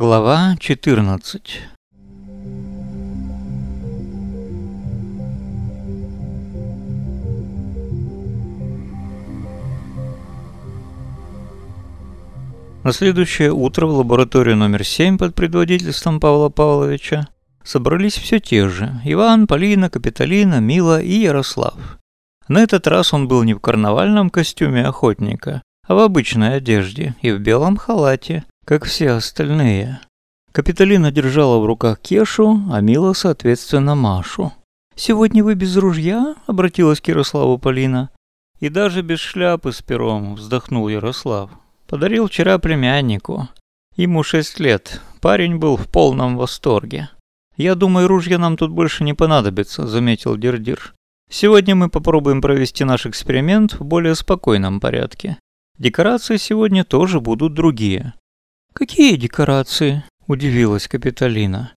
Глава 14 На следующее утро в лабораторию номер 7 под предводительством Павла Павловича собрались все те же – Иван, Полина, Капитолина, Мила и Ярослав. На этот раз он был не в карнавальном костюме охотника, а в обычной одежде и в белом халате, как все остальные. Капитолина держала в руках Кешу, а Мила, соответственно, Машу. «Сегодня вы без ружья?» – обратилась к Ярославу Полина. «И даже без шляпы с пером», – вздохнул Ярослав. Подарил вчера племяннику. Ему шесть лет. Парень был в полном восторге. «Я думаю, ружья нам тут больше не понадобится», — заметил Дирдир. «Сегодня мы попробуем провести наш эксперимент в более спокойном порядке. Декорации сегодня тоже будут другие». «Какие декорации?» – удивилась Капитолина.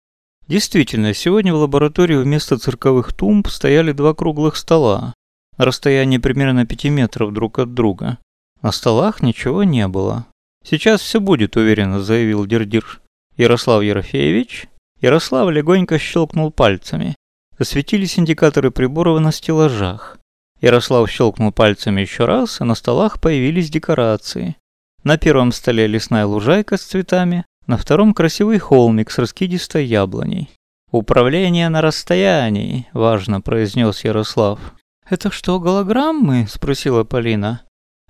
Действительно, сегодня в лаборатории вместо цирковых тумб стояли два круглых стола, на расстоянии примерно пяти метров друг от друга. На столах ничего не было. «Сейчас все будет», — уверенно заявил Дирдир. «Ярослав Ерофеевич?» Ярослав легонько щелкнул пальцами. Засветились индикаторы приборов на стеллажах. Ярослав щелкнул пальцами еще раз, и на столах появились декорации. На первом столе лесная лужайка с цветами, на втором красивый холмик с раскидистой яблоней. «Управление на расстоянии», — важно произнес Ярослав. «Это что, голограммы?» — спросила Полина.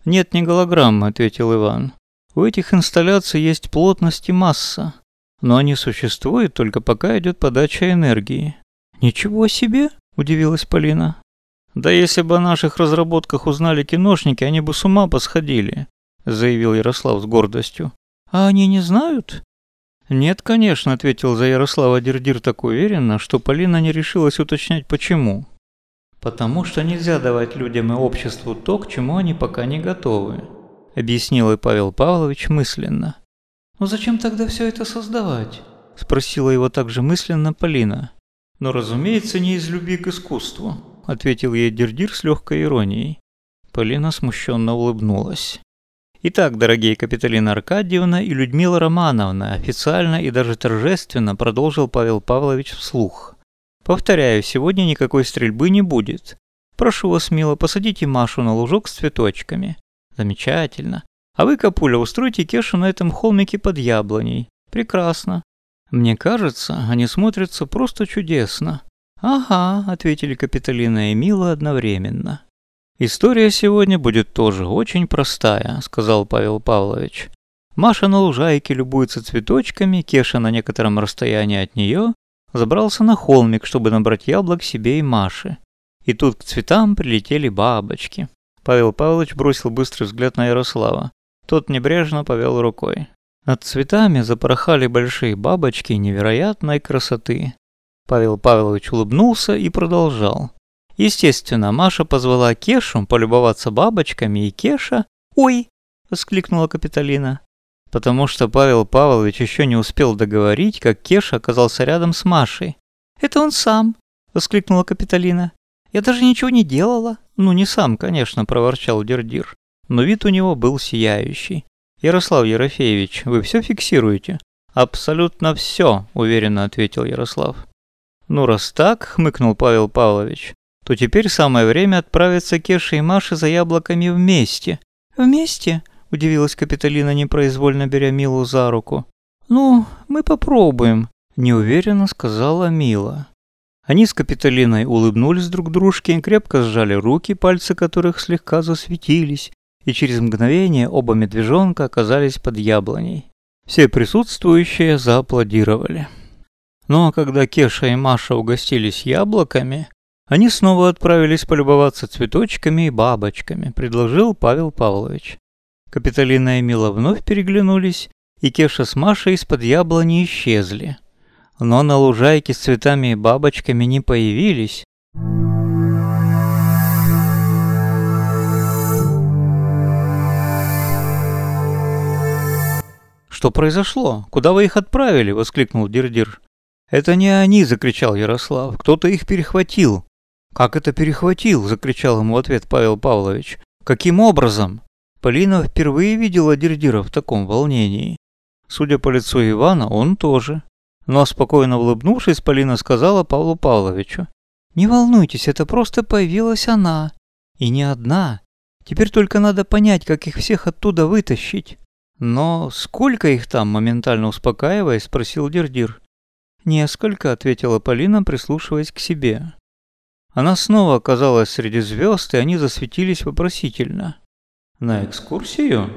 «Нет, не голограммы», — ответил Иван. «У этих инсталляций есть плотность и масса, но они существуют только пока идет подача энергии». «Ничего себе!» – удивилась Полина. «Да если бы о наших разработках узнали киношники, они бы с ума посходили», – заявил Ярослав с гордостью. «А они не знают?» «Нет, конечно», – ответил за Ярослава Дирдир так уверенно, что Полина не решилась уточнять почему. «Потому что нельзя давать людям и обществу то, к чему они пока не готовы», – объяснил и Павел Павлович мысленно. «Но зачем тогда все это создавать?» – спросила его также мысленно Полина. «Но, разумеется, не из любви к искусству», – ответил ей Дирдир с легкой иронией. Полина смущенно улыбнулась. Итак, дорогие Капиталина Аркадьевна и Людмила Романовна, официально и даже торжественно продолжил Павел Павлович вслух. Повторяю, сегодня никакой стрельбы не будет. Прошу вас, мило, посадите Машу на лужок с цветочками. Замечательно. А вы, Капуля, устройте Кешу на этом холмике под яблоней. Прекрасно. Мне кажется, они смотрятся просто чудесно. Ага, ответили Капитолина и Мила одновременно. История сегодня будет тоже очень простая, сказал Павел Павлович. Маша на лужайке любуется цветочками, Кеша на некотором расстоянии от нее, забрался на холмик, чтобы набрать яблок себе и Маше. И тут к цветам прилетели бабочки. Павел Павлович бросил быстрый взгляд на Ярослава. Тот небрежно повел рукой. Над цветами запорхали большие бабочки невероятной красоты. Павел Павлович улыбнулся и продолжал. Естественно, Маша позвала Кешу полюбоваться бабочками, и Кеша... «Ой!» — воскликнула Капитолина потому что Павел Павлович еще не успел договорить, как Кеша оказался рядом с Машей. «Это он сам!» — воскликнула Капитолина. «Я даже ничего не делала». «Ну, не сам, конечно», — проворчал Дердир. Но вид у него был сияющий. «Ярослав Ерофеевич, вы все фиксируете?» «Абсолютно все», — уверенно ответил Ярослав. «Ну, раз так», — хмыкнул Павел Павлович, «то теперь самое время отправиться Кеше и Маше за яблоками вместе». «Вместе?» – удивилась Капитолина, непроизвольно беря Милу за руку. «Ну, мы попробуем», – неуверенно сказала Мила. Они с Капитолиной улыбнулись друг дружке, крепко сжали руки, пальцы которых слегка засветились, и через мгновение оба медвежонка оказались под яблоней. Все присутствующие зааплодировали. А когда Кеша и Маша угостились яблоками, они снова отправились полюбоваться цветочками и бабочками, предложил Павел Павлович. Капитолина и Мила вновь переглянулись, и Кеша с Машей из-под яблони исчезли. Но на лужайке с цветами и бабочками не появились. «Что произошло? Куда вы их отправили?» – воскликнул Дирдир. «Это не они!» – закричал Ярослав. «Кто-то их перехватил!» «Как это перехватил?» – закричал ему ответ Павел Павлович. «Каким образом?» Полина впервые видела Дирдира в таком волнении. Судя по лицу Ивана, он тоже. Но спокойно улыбнувшись, Полина сказала Павлу Павловичу. «Не волнуйтесь, это просто появилась она. И не одна. Теперь только надо понять, как их всех оттуда вытащить». «Но сколько их там?» – моментально успокаиваясь, спросил Дердир. «Несколько», – ответила Полина, прислушиваясь к себе. Она снова оказалась среди звезд, и они засветились вопросительно. «На экскурсию?»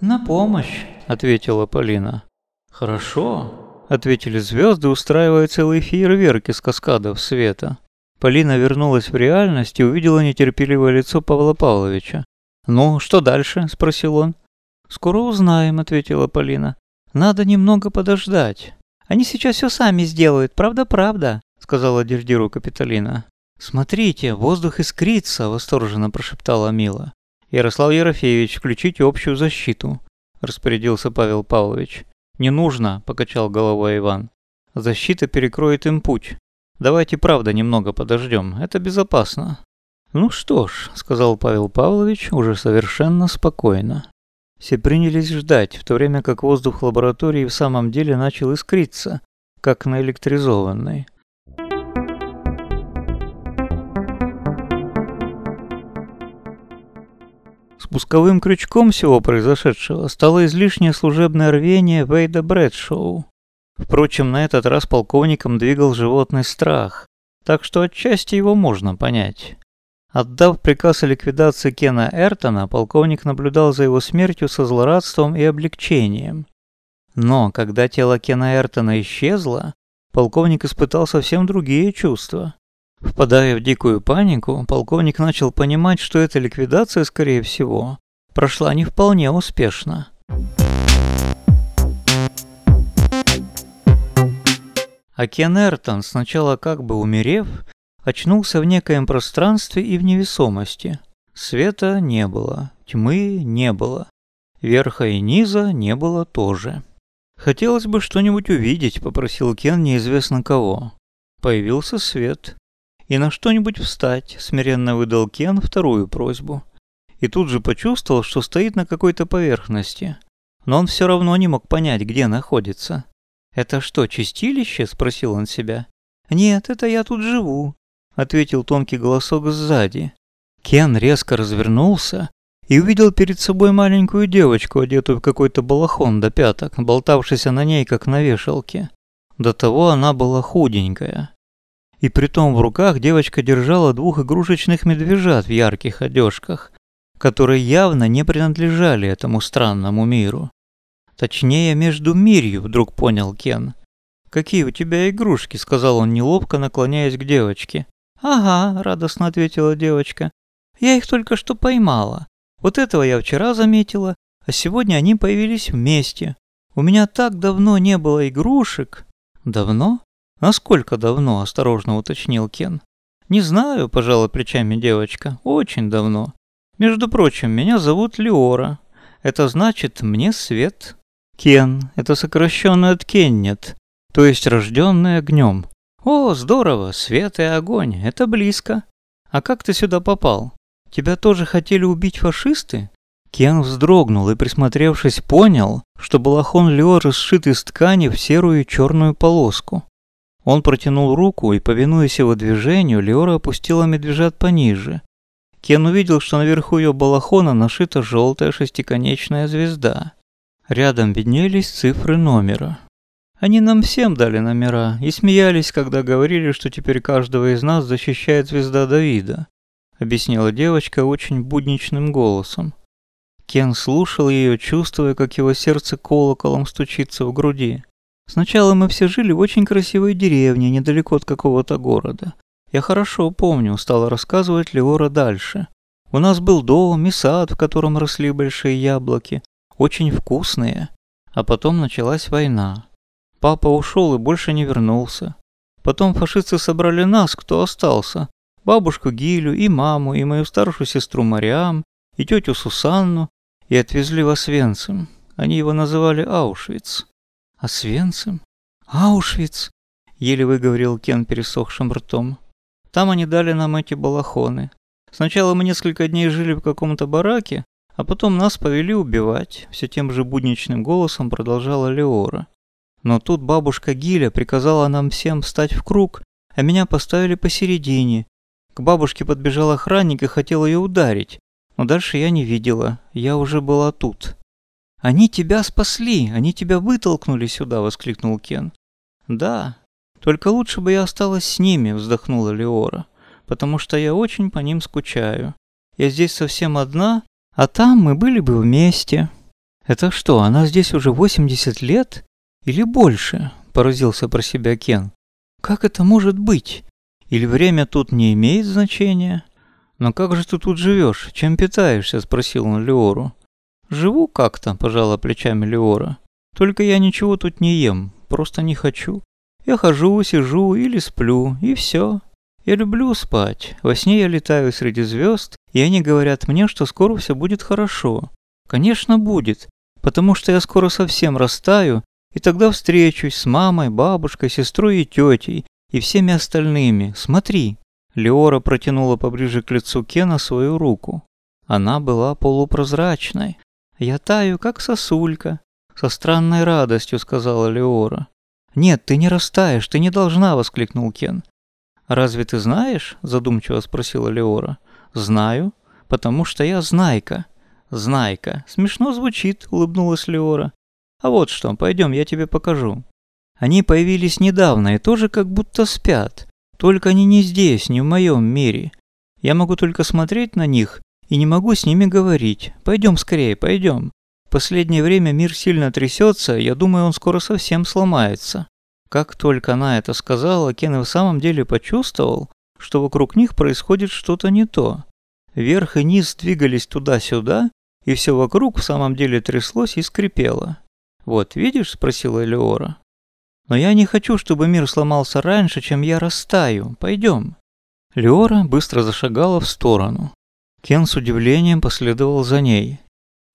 «На помощь», — ответила Полина. «Хорошо», — ответили звезды, устраивая целые фейерверки с каскадов света. Полина вернулась в реальность и увидела нетерпеливое лицо Павла Павловича. «Ну, что дальше?» – спросил он. «Скоро узнаем», – ответила Полина. «Надо немного подождать. Они сейчас все сами сделают, правда-правда», – сказала Дердиру Капитолина. «Смотрите, воздух искрится», – восторженно прошептала Мила. «Ярослав Ерофеевич, включите общую защиту», – распорядился Павел Павлович. «Не нужно», – покачал головой Иван. «Защита перекроет им путь. Давайте, правда, немного подождем. Это безопасно». «Ну что ж», – сказал Павел Павлович уже совершенно спокойно. Все принялись ждать, в то время как воздух лаборатории в самом деле начал искриться, как наэлектризованный. Спусковым крючком всего произошедшего стало излишнее служебное рвение Вейда Брэдшоу. Впрочем, на этот раз полковником двигал животный страх, так что отчасти его можно понять. Отдав приказ о ликвидации Кена Эртона, полковник наблюдал за его смертью со злорадством и облегчением. Но когда тело Кена Эртона исчезло, полковник испытал совсем другие чувства. Впадая в дикую панику, полковник начал понимать, что эта ликвидация, скорее всего, прошла не вполне успешно. А Кен Эртон, сначала как бы умерев, очнулся в некоем пространстве и в невесомости. Света не было, тьмы не было, верха и низа не было тоже. «Хотелось бы что-нибудь увидеть», — попросил Кен неизвестно кого. Появился свет и на что-нибудь встать», — смиренно выдал Кен вторую просьбу. И тут же почувствовал, что стоит на какой-то поверхности. Но он все равно не мог понять, где находится. «Это что, чистилище?» — спросил он себя. «Нет, это я тут живу», — ответил тонкий голосок сзади. Кен резко развернулся и увидел перед собой маленькую девочку, одетую в какой-то балахон до пяток, болтавшейся на ней, как на вешалке. До того она была худенькая. И притом в руках девочка держала двух игрушечных медвежат в ярких одежках, которые явно не принадлежали этому странному миру. Точнее, между мирью, вдруг понял Кен. «Какие у тебя игрушки?» — сказал он неловко, наклоняясь к девочке. «Ага», — радостно ответила девочка. «Я их только что поймала. Вот этого я вчера заметила, а сегодня они появились вместе. У меня так давно не было игрушек». «Давно?» «Насколько давно?» – осторожно уточнил Кен. «Не знаю», – пожала плечами девочка. «Очень давно. Между прочим, меня зовут Леора. Это значит «мне свет». Кен – это сокращенно от Кеннет, то есть рожденный огнем. О, здорово, свет и огонь, это близко. А как ты сюда попал? Тебя тоже хотели убить фашисты? Кен вздрогнул и, присмотревшись, понял, что балахон Леоры сшит из ткани в серую и черную полоску. Он протянул руку, и, повинуясь его движению, Леора опустила медвежат пониже. Кен увидел, что наверху ее балахона нашита желтая шестиконечная звезда. Рядом виднелись цифры номера. Они нам всем дали номера и смеялись, когда говорили, что теперь каждого из нас защищает звезда Давида, объяснила девочка очень будничным голосом. Кен слушал ее, чувствуя, как его сердце колоколом стучится в груди. Сначала мы все жили в очень красивой деревне, недалеко от какого-то города. Я хорошо помню, стала рассказывать Леора дальше. У нас был дом и сад, в котором росли большие яблоки, очень вкусные. А потом началась война. Папа ушел и больше не вернулся. Потом фашисты собрали нас, кто остался. Бабушку Гилю и маму, и мою старшую сестру Мариам, и тетю Сусанну, и отвезли в Освенцим. Они его называли Аушвиц. «Освенцим? Аушвиц?» — еле выговорил Кен пересохшим ртом. «Там они дали нам эти балахоны. Сначала мы несколько дней жили в каком-то бараке, А потом нас повели убивать, все тем же будничным голосом продолжала Леора. Но тут бабушка Гиля приказала нам всем встать в круг, а меня поставили посередине. К бабушке подбежал охранник и хотел ее ударить, но дальше я не видела, я уже была тут. «Они тебя спасли, они тебя вытолкнули сюда!» – воскликнул Кен. «Да, только лучше бы я осталась с ними», – вздохнула Леора, «потому что я очень по ним скучаю. Я здесь совсем одна, а там мы были бы вместе». «Это что, она здесь уже 80 лет? Или больше?» – поразился про себя Кен. «Как это может быть? Или время тут не имеет значения?» «Но как же ты тут живешь? Чем питаешься?» – спросил он Леору. «Живу как-то», – пожала плечами Леора. «Только я ничего тут не ем, просто не хочу. Я хожу, сижу или сплю, и все. Я люблю спать. Во сне я летаю среди звезд, и они говорят мне, что скоро все будет хорошо. Конечно, будет, потому что я скоро совсем растаю, и тогда встречусь с мамой, бабушкой, сестрой и тетей, и всеми остальными. Смотри». Леора протянула поближе к лицу Кена свою руку. Она была полупрозрачной. «Я таю, как сосулька», — со странной радостью сказала Леора. «Нет, ты не растаешь, ты не должна», — воскликнул Кен. «Разве ты знаешь?» — задумчиво спросила Леора. «Знаю, потому что я знайка». «Знайка. Смешно звучит», — улыбнулась Леора. «А вот что, пойдем, я тебе покажу». Они появились недавно и тоже как будто спят. Только они не здесь, не в моем мире. Я могу только смотреть на них и не могу с ними говорить. Пойдем скорее, пойдем. Последнее время мир сильно трясется, я думаю, он скоро совсем сломается. Как только она это сказала, Кен и в самом деле почувствовал, что вокруг них происходит что-то не то. Вверх и низ двигались туда-сюда, и все вокруг в самом деле тряслось и скрипело. «Вот, видишь?» – спросила Элеора. Но я не хочу, чтобы мир сломался раньше, чем я растаю. Пойдем. Леора быстро зашагала в сторону. Кен с удивлением последовал за ней.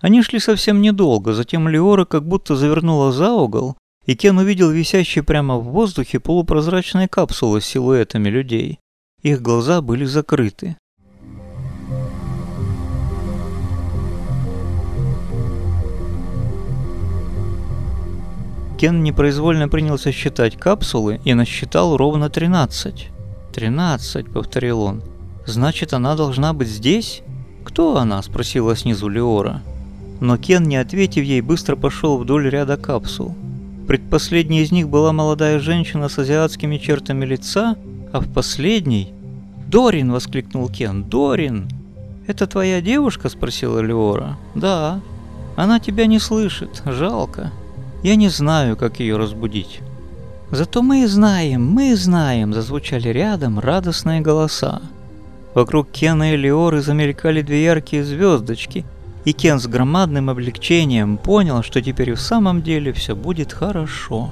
Они шли совсем недолго, затем Леора как будто завернула за угол, и Кен увидел висящие прямо в воздухе полупрозрачные капсулы с силуэтами людей. Их глаза были закрыты. Кен непроизвольно принялся считать капсулы и насчитал ровно 13. «Тринадцать», — повторил он. «Значит, она должна быть здесь?» «Кто она?» — спросила снизу Леора. Но Кен, не ответив ей, быстро пошел вдоль ряда капсул. Предпоследней из них была молодая женщина с азиатскими чертами лица, а в последней... «Дорин!» — воскликнул Кен. «Дорин!» «Это твоя девушка?» — спросила Леора. «Да». «Она тебя не слышит. Жалко». Я не знаю, как ее разбудить. Зато мы знаем, мы знаем, зазвучали рядом радостные голоса. Вокруг Кена и Леоры замелькали две яркие звездочки, и Кен с громадным облегчением понял, что теперь в самом деле все будет хорошо.